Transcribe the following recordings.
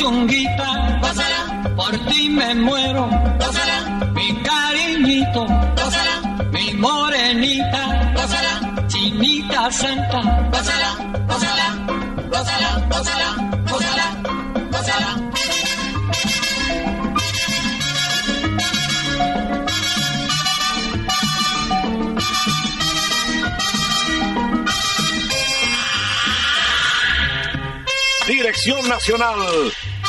Mi puchonguita, gózala, por ti me muero, gózala, mi cariñito, gózala, mi morenita, gózala, chinita santa, gózala, gózala, gózala, gózala, gózala, gózala. Dirección Nacional,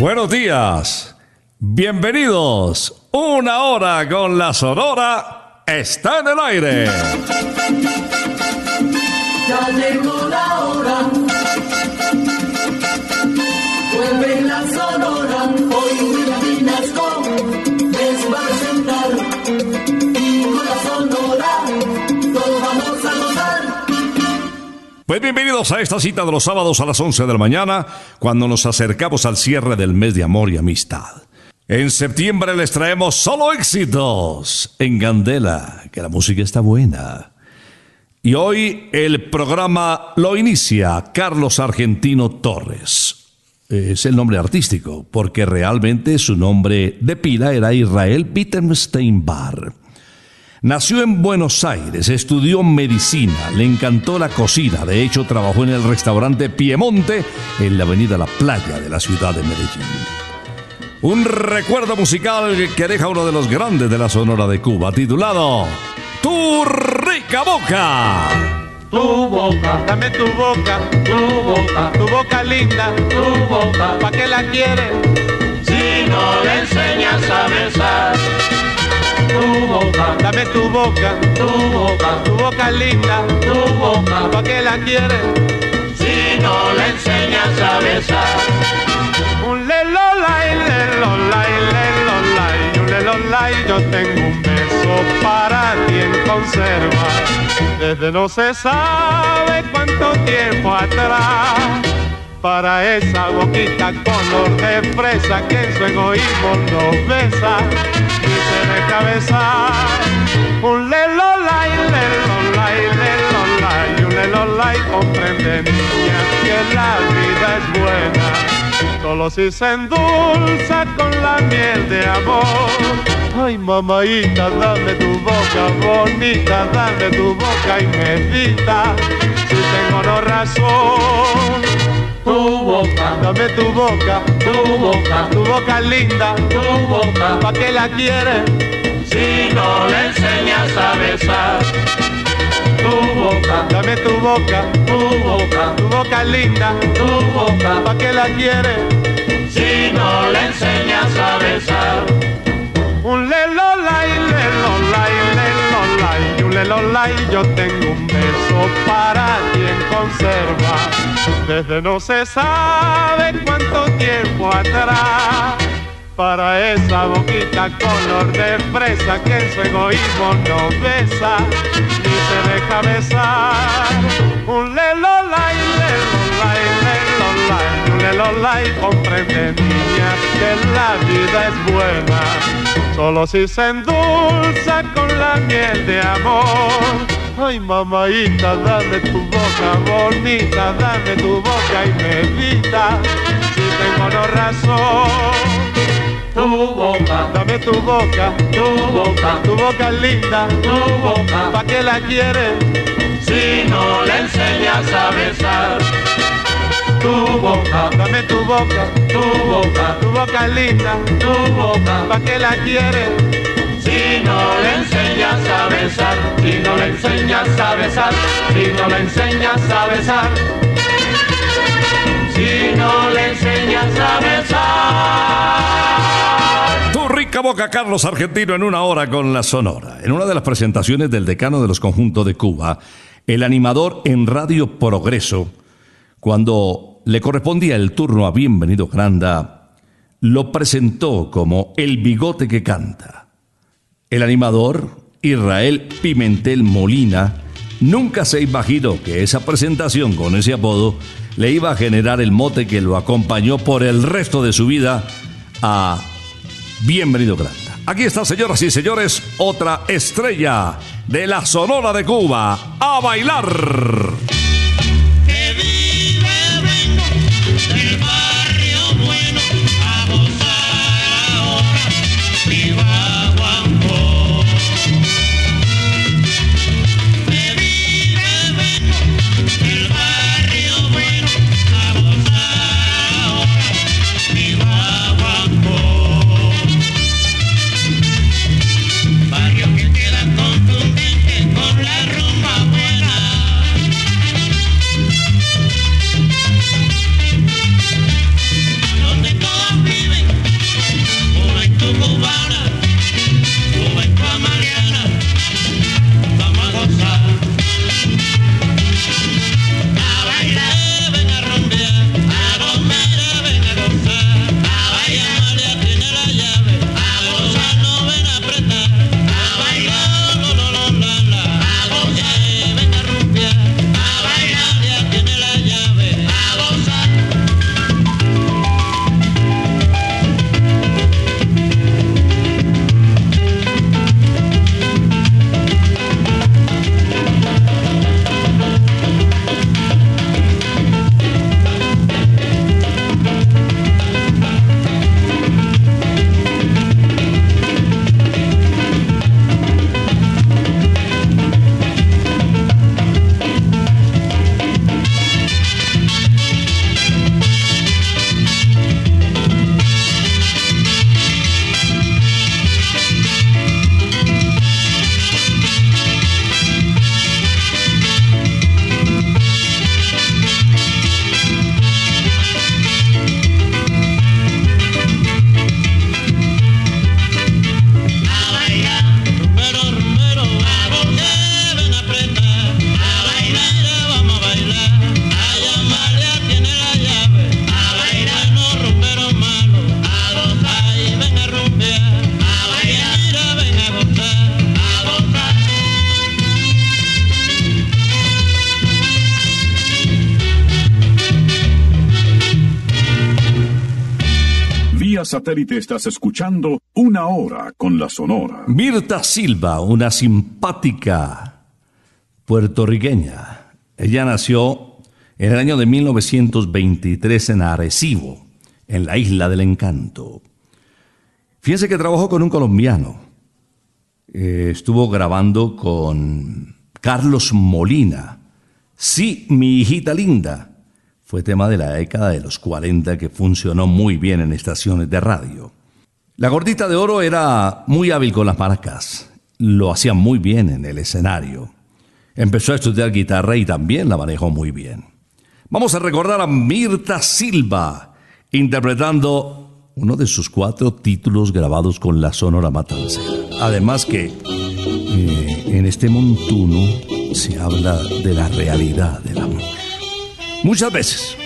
Buenos días, bienvenidos. Una hora con la Sonora está en el aire. Pues bienvenidos a esta cita de los sábados a las 11 de la mañana, cuando nos acercamos al cierre del mes de amor y amistad. En septiembre les traemos solo éxitos en Gandela, que la música está buena. Y hoy el programa lo inicia Carlos Argentino Torres. Es el nombre artístico, porque realmente su nombre de pila era Israel Bittenstein Bar. Nació en Buenos Aires, estudió medicina, le encantó la cocina, de hecho trabajó en el restaurante Piemonte en la avenida La Playa de la ciudad de Medellín. Un recuerdo musical que deja uno de los grandes de la Sonora de Cuba, titulado Tu rica boca. Tu boca, dame tu boca, tu boca, tu boca linda, tu boca, ¿pa' qué la quieres? Si no le enseñas a besar. Tu boca, dame tu boca, tu boca, tu boca linda, tu boca, ¿pa' qué la quieres? Si no le enseñas a besar. Un lelolay, lelolay, lelolay, un lelolay, yo tengo un beso para ti en conserva. Desde no se sabe cuánto tiempo atrás. Para esa boquita color de fresa que en su egoísmo nos besa deja besar. Un lelolay, lelolay, lelolay, un lelolay comprende niña que la vida es buena solo si se endulza con la miel de amor. Ay, mamaita, dame tu boca bonita, dame tu boca y si tengo no razón. Tu boca, Dame tu boca, tu boca, tu boca linda, tu boca, ¿pa' qué la quieres? si no le enseñas a besar. Tu boca, Dame tu boca, tu boca, tu boca linda, tu boca, ¿pa' qué la quieres? si no le enseñas a besar. Un lelolay, lelolay, lelolay, un lelolay, yo tengo un beso para ti en conserva. Desde no se sabe cuánto tiempo atrás. Para esa boquita color de fresa que en su egoísmo no besa ni se deja besar. Un lelolay, lelolay, lelolay, un lelolay, comprende niña que la vida es buena solo si se endulza con la miel de amor. Ay, mamaita, dame tu boca bonita, dame tu boca y medita, si tengo no razón. Tu boca, Dame tu boca, tu boca, tu boca linda, tu boca, ¿pa' qué la quieres? si no le enseñas a besar. Tu boca, Dame tu boca, tu boca, tu boca linda, tu boca, ¿pa' qué la quieres? si no le enseñas a besar, si no le enseñas a besar, si no le enseñas a besar, si no le enseñas a besar. Tu rica boca, Carlos Argentino, en una hora con la Sonora. En una de las presentaciones del decano de los conjuntos de Cuba, el animador en Radio Progreso, cuando le correspondía el turno a Bienvenido Granda, lo presentó como el bigote que canta. El animador, Israel Pimentel Molina, nunca se imaginó que esa presentación con ese apodo le iba a generar el mote que lo acompañó por el resto de su vida a Bienvenido Granda. Aquí está, señoras y señores, otra estrella de la Sonora de Cuba. ¡A bailar! Satélite estás escuchando Una Hora con la Sonora. Mirta Silva, una simpática puertorriqueña. Ella nació en el año de 1923 en Arecibo, en la isla del encanto. Fíjense que trabajó con un colombiano. Eh, estuvo grabando con Carlos Molina. Sí, mi hijita linda. Fue tema de la década de los 40 que funcionó muy bien en estaciones de radio. La gordita de oro era muy hábil con las maracas. Lo hacía muy bien en el escenario. Empezó a estudiar guitarra y también la manejó muy bien. Vamos a recordar a Mirta Silva interpretando uno de sus cuatro títulos grabados con la Sonora Matancera. Además que eh, en este montuno se habla de la realidad del amor. Muchas veces.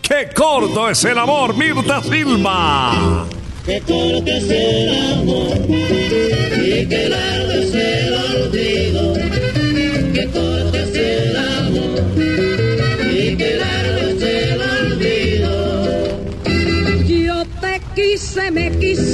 ¡Qué corto es el amor, Mirta Silva! Que corto es el amor y que largo es el olvido. Que corto es el amor y que largo es el olvido. Yo te quise, me quisiste,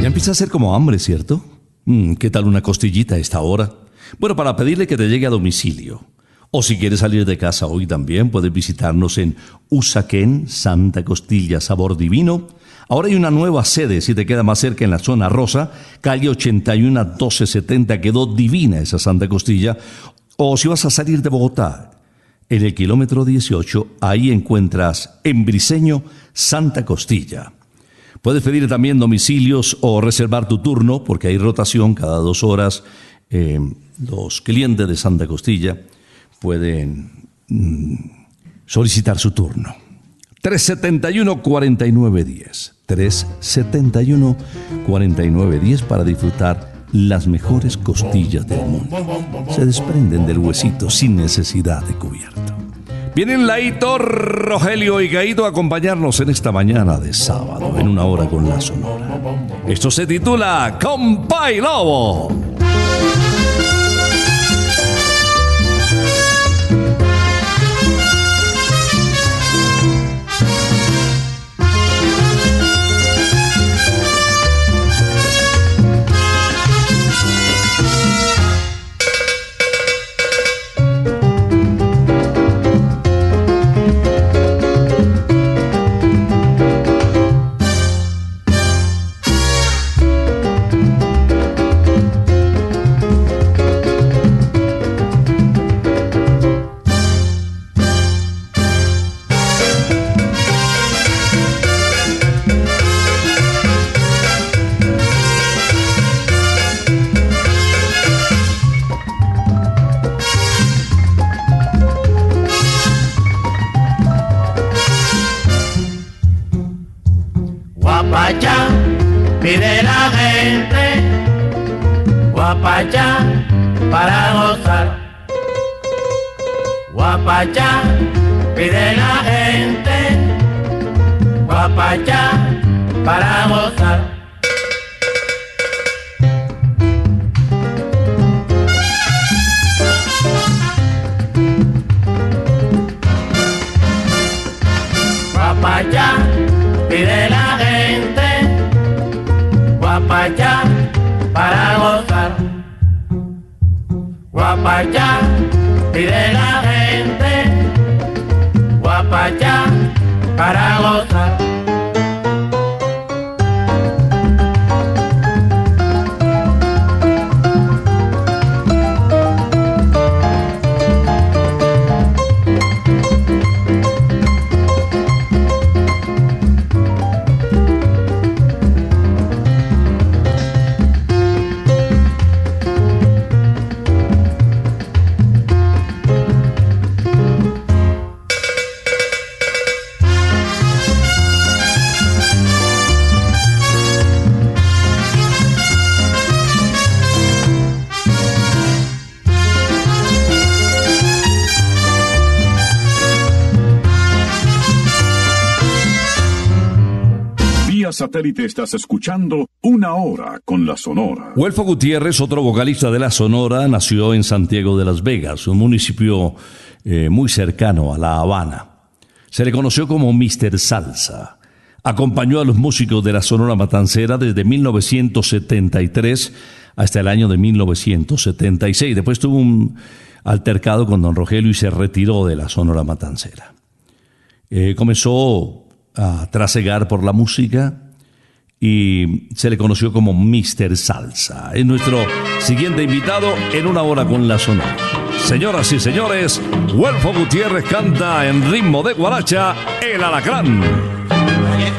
Ya empieza a ser como hambre, ¿cierto? Mm, ¿Qué tal una costillita a esta hora? Bueno, para pedirle que te llegue a domicilio. O si quieres salir de casa hoy también, puedes visitarnos en Usaquén, Santa Costilla, Sabor Divino. Ahora hay una nueva sede, si te queda más cerca en la zona rosa, calle 81 a 1270, quedó divina esa Santa Costilla. O si vas a salir de Bogotá, en el kilómetro 18, ahí encuentras en Briseño, Santa Costilla. Puedes pedir también domicilios o reservar tu turno, porque hay rotación cada dos horas. Eh, los clientes de Santa Costilla pueden mm, solicitar su turno. 371-4910. 371-4910 para disfrutar las mejores costillas del mundo. Se desprenden del huesito sin necesidad de cubierto. Vienen Laito, Rogelio y Gaito a acompañarnos en esta mañana de sábado, en una hora con la Sonora. Esto se titula Compa y Lobo. Pide la gente. Guapachá para gozar. Guapachá pide la gente. Guapachá para gozar. Guapachá pide la gente para allá, para los satélite estás escuchando Una Hora con la Sonora. Huelfo Gutiérrez, otro vocalista de la Sonora, nació en Santiago de las Vegas, un municipio eh, muy cercano a La Habana. Se le conoció como Mr. Salsa. Acompañó a los músicos de la Sonora Matancera desde 1973 hasta el año de 1976. Después tuvo un altercado con don Rogelio y se retiró de la Sonora Matancera. Eh, comenzó a trasegar por la música y se le conoció como Mr. Salsa. Es nuestro siguiente invitado en una hora con la Sonora. Señoras y señores, Huelfo Gutiérrez canta en ritmo de guaracha El Alacrán. Oye,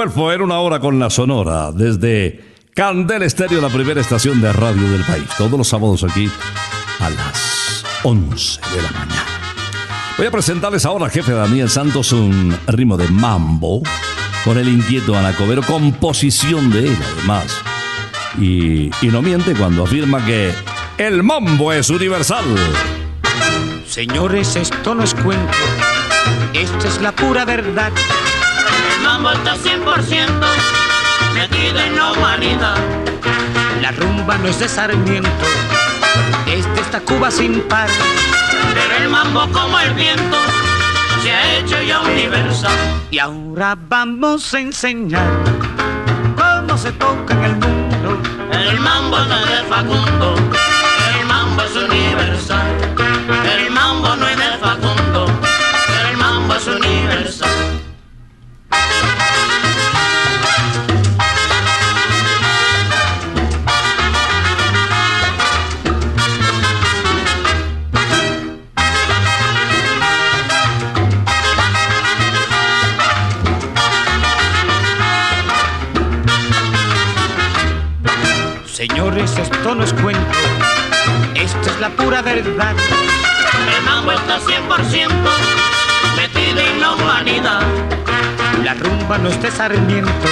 Huelfo era una hora con la Sonora desde Candel Estéreo, la primera estación de radio del país. Todos los sábados aquí a las 11 de la mañana. Voy a presentarles ahora al jefe Daniel Santos un ritmo de mambo con el inquieto Anacobero, composición de él además. Y, y no miente cuando afirma que el mambo es universal. Señores, esto no es cuento, esto es la pura verdad. El mambo está 100% metido en la humanidad. La rumba no es de Sarmiento, este está Cuba sin par. Pero el mambo como el viento se ha hecho ya universal. Y ahora vamos a enseñar cómo se toca en el mundo. El mambo no es de Facundo, el mambo es universal. Esto no es cuento, esto es la pura verdad. El mambo está 100% metido en la humanidad. La rumba no es de Sarmiento,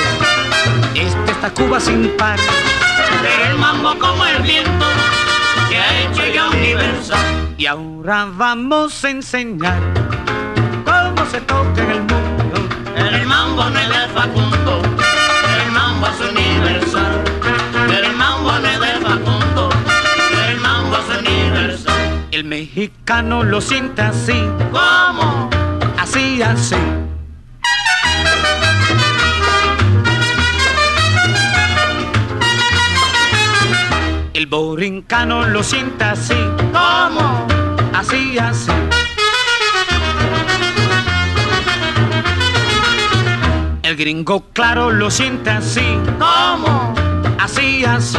este está Cuba sin par. Pero el mambo como el viento se ha hecho ya universal. Y ahora vamos a enseñar cómo se toca en el mundo. El mambo no es de Facundo, mexicano lo siente así, ¿Cómo? así, así. El borincano lo siente así, ¿Cómo? así, así. El gringo claro lo siente así, ¿Cómo? así, así.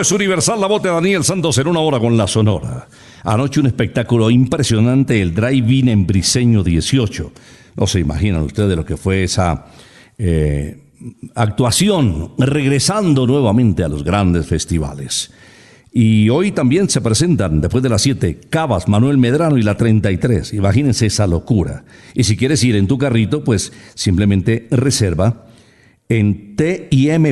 Es universal, la voz de Daniel Santos en una hora con la Sonora. Anoche un espectáculo impresionante, el Drive-In en Briseño 18. No se imaginan ustedes lo que fue esa eh, actuación, regresando nuevamente a los grandes festivales. Y hoy también se presentan, después de las 7, Cabas, Manuel Medrano y la 33. Imagínense esa locura. Y si quieres ir en tu carrito, pues simplemente reserva en tim.vibra.co.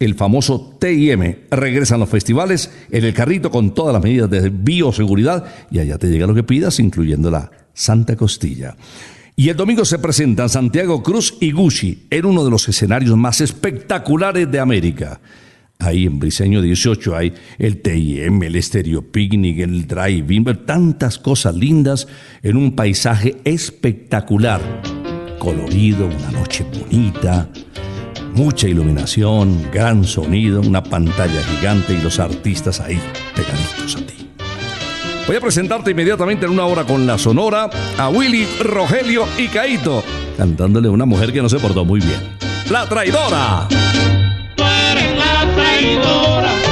El famoso TIM. Regresan los festivales en el carrito con todas las medidas de bioseguridad y allá te llega lo que pidas, incluyendo la Santa Costilla. Y el domingo se presentan Santiago Cruz y Gucci en uno de los escenarios más espectaculares de América. Ahí en Briseño 18 hay el TIM, el Stereo Picnic, el Drive-In, tantas cosas lindas en un paisaje espectacular. Colorido, una noche bonita, mucha iluminación, gran sonido, una pantalla gigante y los artistas ahí pegaditos a ti. Voy a presentarte inmediatamente en una hora con la sonora a Willy, Rogelio y Caito, cantándole a una mujer que no se portó muy bien. La traidora. La traidora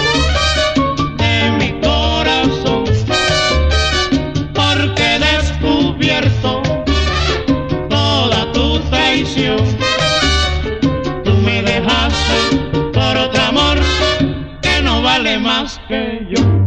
más que yo.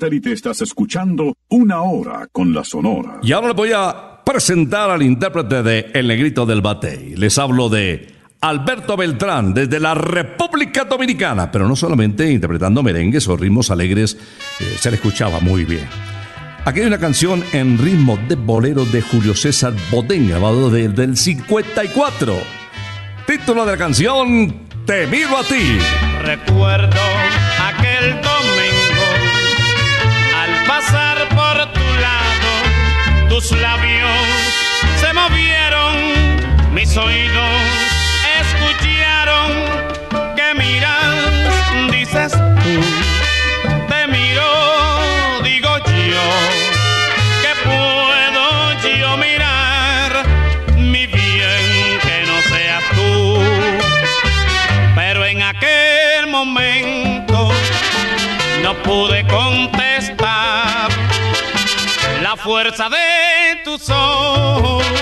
Satélite estás escuchando Una Hora con la Sonora. Y ahora les voy a presentar al intérprete de El Negrito del Batey. Les hablo de Alberto Beltrán, desde la República Dominicana, pero no solamente interpretando merengues o ritmos alegres, eh, se le escuchaba muy bien. Aquí hay una canción en ritmo de bolero de Julio César Bodén, grabado desde el 54. Título de la canción, Te miro a ti. Recuerdo aquel domingo pasar por tu lado, tus labios se movieron, mis oídos escucharon que miras, dices tú, te miro, digo yo, que puedo fuerza de tus ojos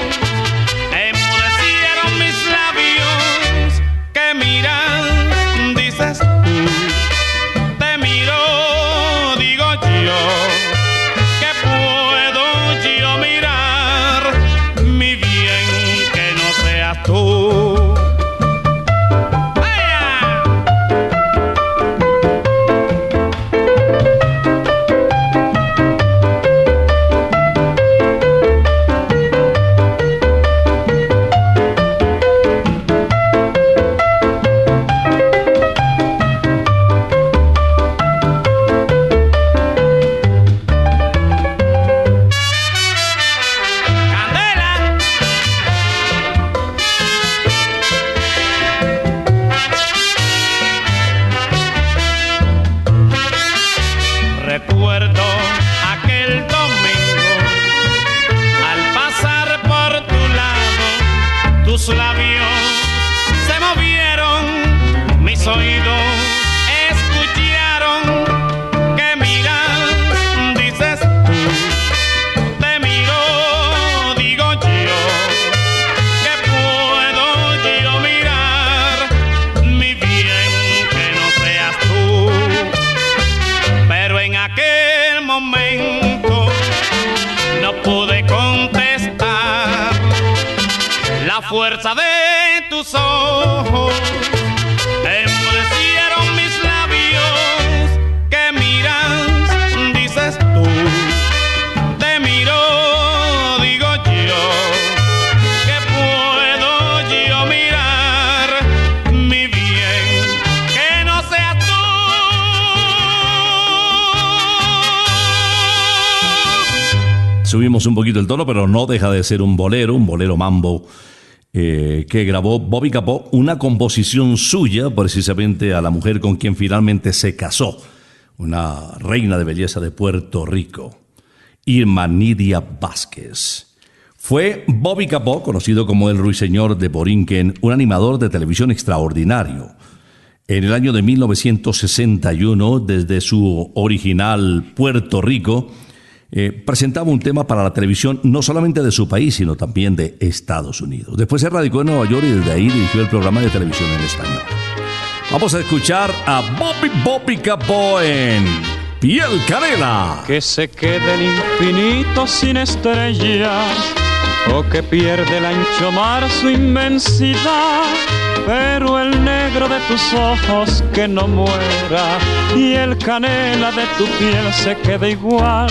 fuerza de tus ojos. Enmudecieron mis labios. Que miras, dices tú. Te miro, digo yo, que puedo yo mirar mi bien, que no seas tú. Subimos un poquito el tono, pero no deja de ser un bolero, un bolero mambo eh, que grabó Bobby Capó, una composición suya precisamente a la mujer con quien finalmente se casó, una reina de belleza de Puerto Rico, Irma Nidia Vázquez. Fue Bobby Capó, conocido como el Ruiseñor de Borinquen, un animador de televisión extraordinario. En el año de 1961, desde su original Puerto Rico, eh, presentaba un tema para la televisión no solamente de su país, sino también de Estados Unidos. Después se radicó en Nueva York y desde ahí dirigió el programa de televisión en español. Vamos a escuchar a Bobby Bobby Capó en Piel Canela. que se quede el infinito sin estrellas o que pierde el ancho mar su inmensidad, pero el negro de tus ojos que no muera y el canela de tu piel se quede igual.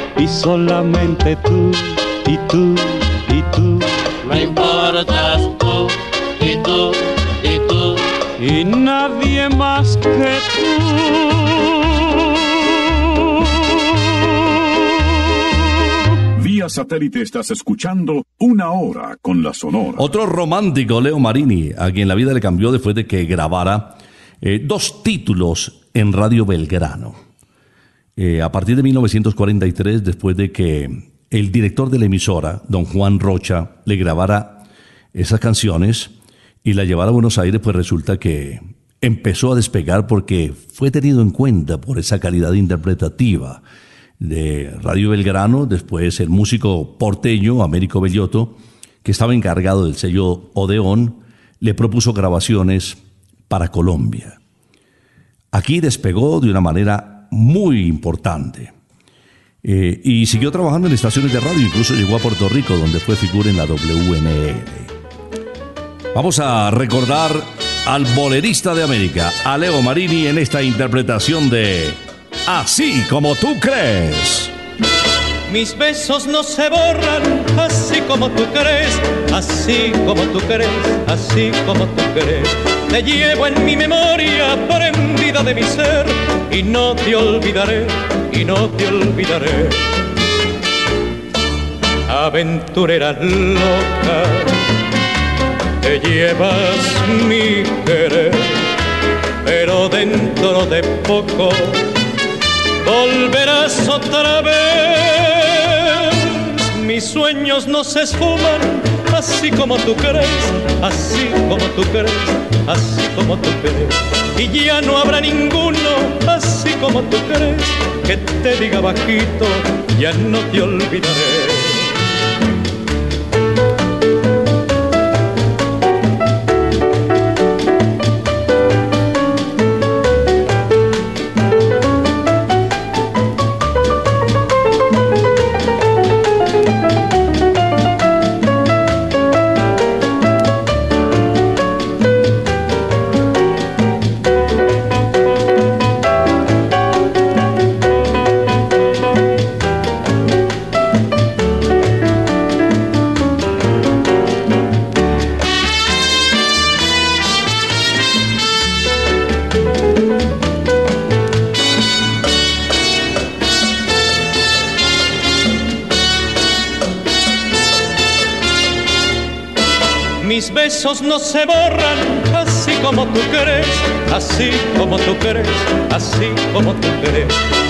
y solamente tú y tú y tú Me importas tú y tú y tú. y nadie más que tú. Vía satélite estás escuchando Una Hora con la Sonora. Otro romántico, Leo Marini, a quien la vida le cambió después de que grabara eh, dos títulos en Radio Belgrano. Eh, a partir de 1943, después de que el director de la emisora, don Juan Rocha, le grabara esas canciones y la llevara a Buenos Aires, pues resulta que empezó a despegar porque fue tenido en cuenta por esa calidad interpretativa de Radio Belgrano, después el músico porteño Américo Bellotto, que estaba encargado del sello Odeón, le propuso grabaciones para Colombia. Aquí despegó de una manera muy importante. Eh, y siguió trabajando en estaciones de radio, incluso llegó a Puerto Rico, donde fue figura en la WNL. Vamos a recordar al bolerista de América, a Leo Marini, en esta interpretación de Así como tú crees. Mis besos no se borran así como tú crees, así como tú crees, así como tú crees. Te llevo en mi memoria prendida de mi ser y no te olvidaré, y no te olvidaré. Aventurera loca, te llevas mi querer, pero dentro de poco volverás otra vez. Mis sueños no se esfuman, así como tú crees, así como tú crees, así como tú crees. Y ya no habrá ninguno, así como tú crees, que te diga bajito, ya no te olvidaré. Besos no se borran, así como tú crees, así como tú crees, así como tú crees.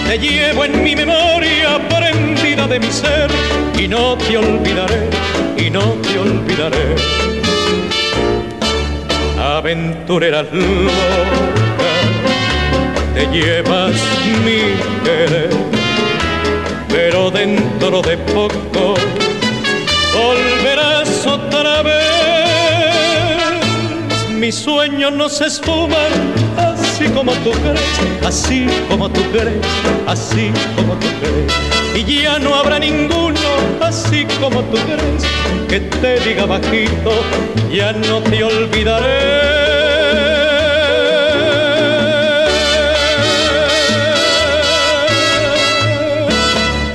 Te llevo en mi memoria prendida de mi ser y no te olvidaré, y no te olvidaré. Aventurera loca, te llevas mi querer, pero dentro de poco sueños no se esfuman así como tú crees, así como tú crees, así como tú crees. Y ya no habrá ninguno así como tú crees que te diga bajito, ya no te olvidaré.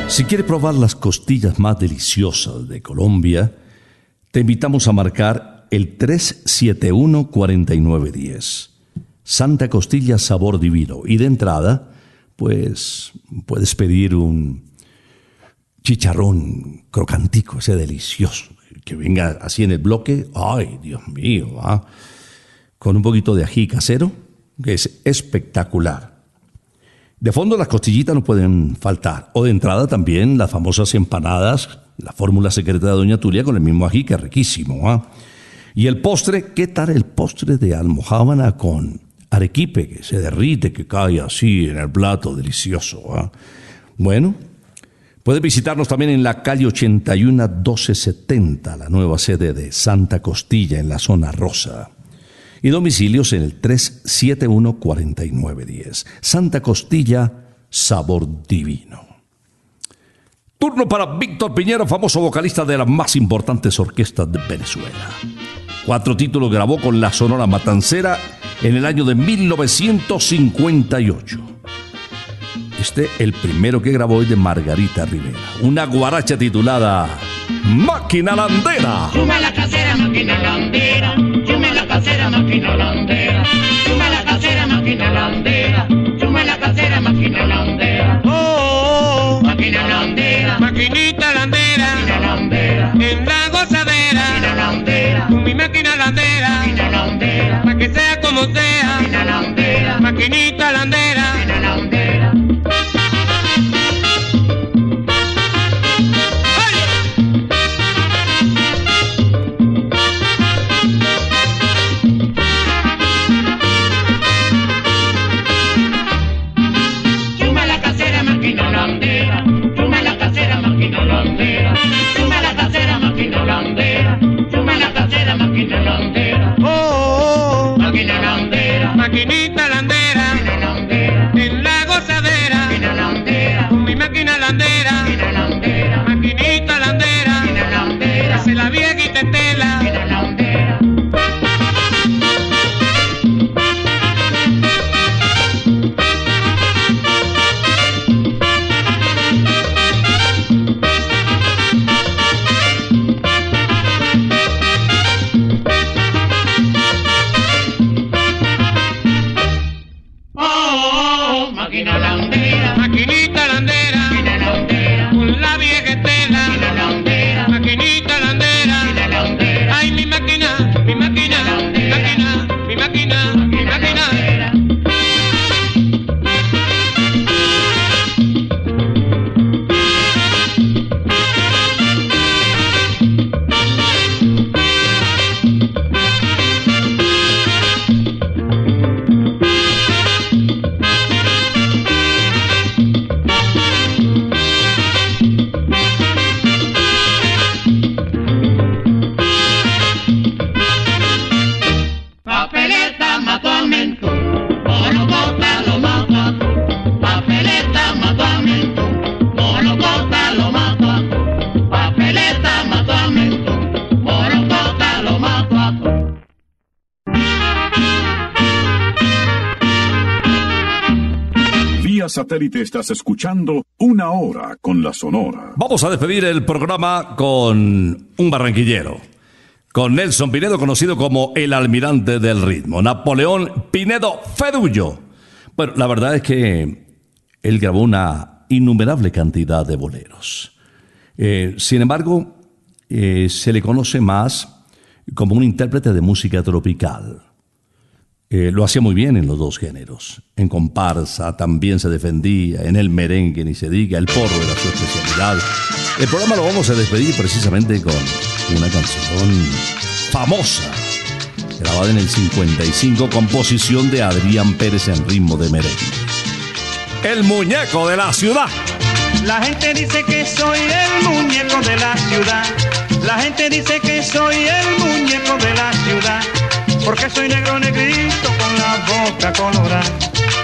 Si quiere probar las costillas más deliciosas de Colombia, te invitamos a marcar el 371-4910. Santa Costilla Sabor Divino. Y de entrada, pues puedes pedir un chicharrón crocantico, ese delicioso, que venga así en el bloque. Ay, Dios mío, ¿ah? con un poquito de ají casero, que es espectacular. De fondo las costillitas no pueden faltar. O de entrada también las famosas empanadas, la fórmula secreta de Doña Tulia con el mismo ají, que es riquísimo. ¿ah? Y el postre, ¿qué tal el postre de almohábana con arequipe que se derrite, que cae así en el plato, delicioso? ¿ah? Bueno, puede visitarnos también en la calle 81 1270, la nueva sede de Santa Costilla en la zona rosa y domicilios en el 371-4910. Santa Costilla, sabor divino. Turno para Víctor Piñero, famoso vocalista de las más importantes orquestas de Venezuela. Cuatro títulos grabó con la Sonora Matancera en el año de 1958. Este, el primero que grabó es de Margarita Rivera. Una guaracha titulada Máquina Landera. Suma la casera, máquina landera. Suma la casera, máquina landera. Suma la casera, máquina landera. Suma la casera, máquina landera. Oh, Máquina landera. maquinita landera, Máquina landera. en la máquina landera, landera. pa' que sea como sea, landera. maquinita landera. Landera. La casera, landera. Suma la casera, landera. Satélite estás escuchando Una Hora con la Sonora. Vamos a despedir el programa con un barranquillero. Con Nelson Pinedo, conocido como el almirante del ritmo. Napoleón Pinedo Fedullo. Bueno, la verdad es que él grabó una innumerable cantidad de boleros. Eh, sin embargo, eh, se le conoce más como un intérprete de música tropical. Eh, lo hacía muy bien en los dos géneros. En comparsa también se defendía, en el merengue ni se diga, el porro era su especialidad. El programa lo vamos a despedir precisamente con una canción famosa, grabada en el 55, composición de Adrián Pérez en ritmo de merengue. El muñeco de la ciudad. La gente dice que soy el muñeco de la ciudad. La gente dice que soy el muñeco de la ciudad, porque soy negro negrito con la boca colorada.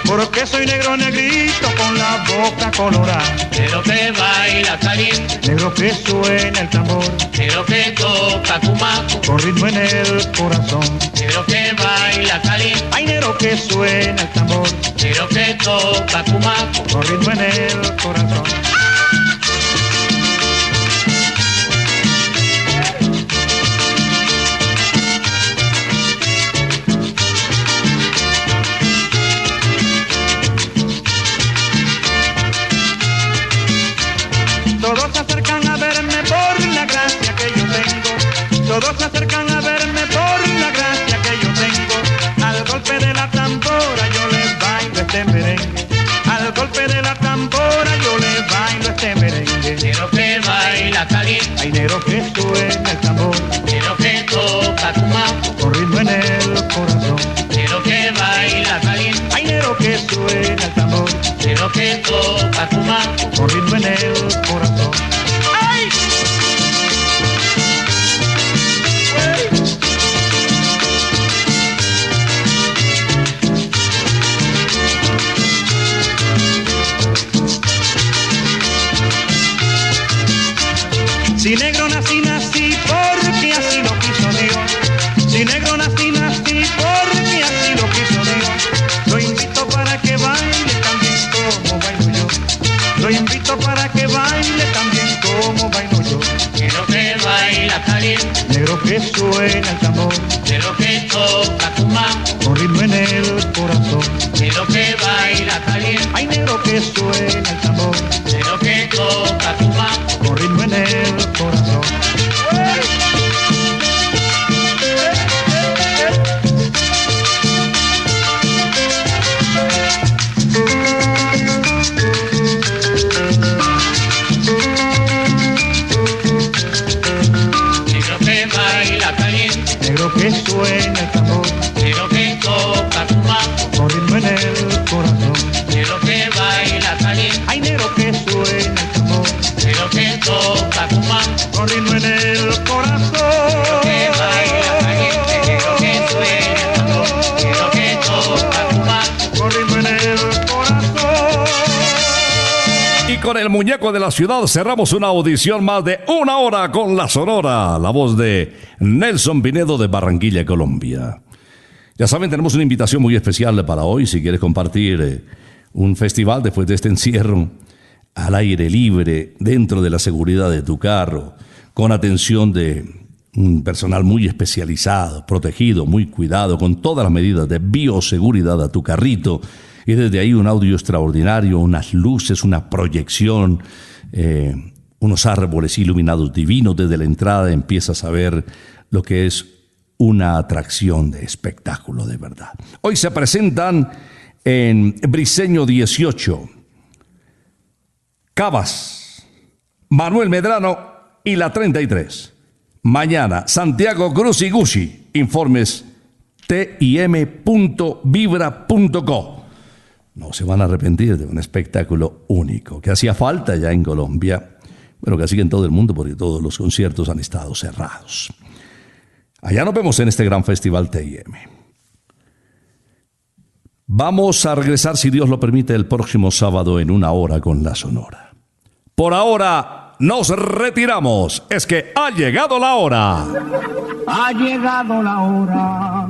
Porque soy negro negrito con la boca colorada. Negro que baila caliente, Negro que suena el tambor, negro que toca cumaco, con ritmo en el corazón. negro que baila caliente, Hay negro que suena el tambor, negro que toca cumaco, con ritmo en el corazón. De la ciudad cerramos una audición más de una hora con la Sonora, la voz de Nelson Pinedo de Barranquilla, Colombia. Ya saben, tenemos una invitación muy especial para hoy. Si quieres compartir eh, un festival después de este encierro al aire libre, dentro de la seguridad de tu carro, con atención de un personal muy especializado, protegido, muy cuidado, con todas las medidas de bioseguridad a tu carrito. Y desde ahí un audio extraordinario, unas luces, una proyección, eh, unos árboles iluminados divinos. Desde la entrada empiezas a ver lo que es una atracción de espectáculo de verdad. Hoy se presentan en Briseño 18, Cabas, Manuel Medrano y la 33. Mañana, Santiago Cruz y Gucci. Informes tim.vibra.co. No se van a arrepentir de un espectáculo único que hacía falta ya en Colombia, casi que en todo el mundo porque todos los conciertos han estado cerrados. Allá nos vemos en este gran festival TIM. Vamos a regresar, si Dios lo permite, el próximo sábado en una hora con la Sonora. Por ahora nos retiramos. Es que ha llegado la hora. Ha llegado la hora.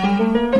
thank you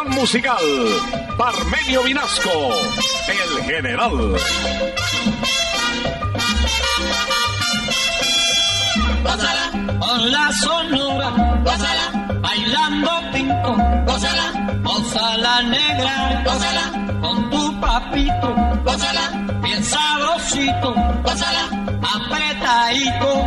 Musical, Parmenio Vinasco, el general. Gózala con la sonora, gózala bailando pinto, gózala, gózala negra, gózala con tu papito, gózala bien sabrosito, gózala apretadito,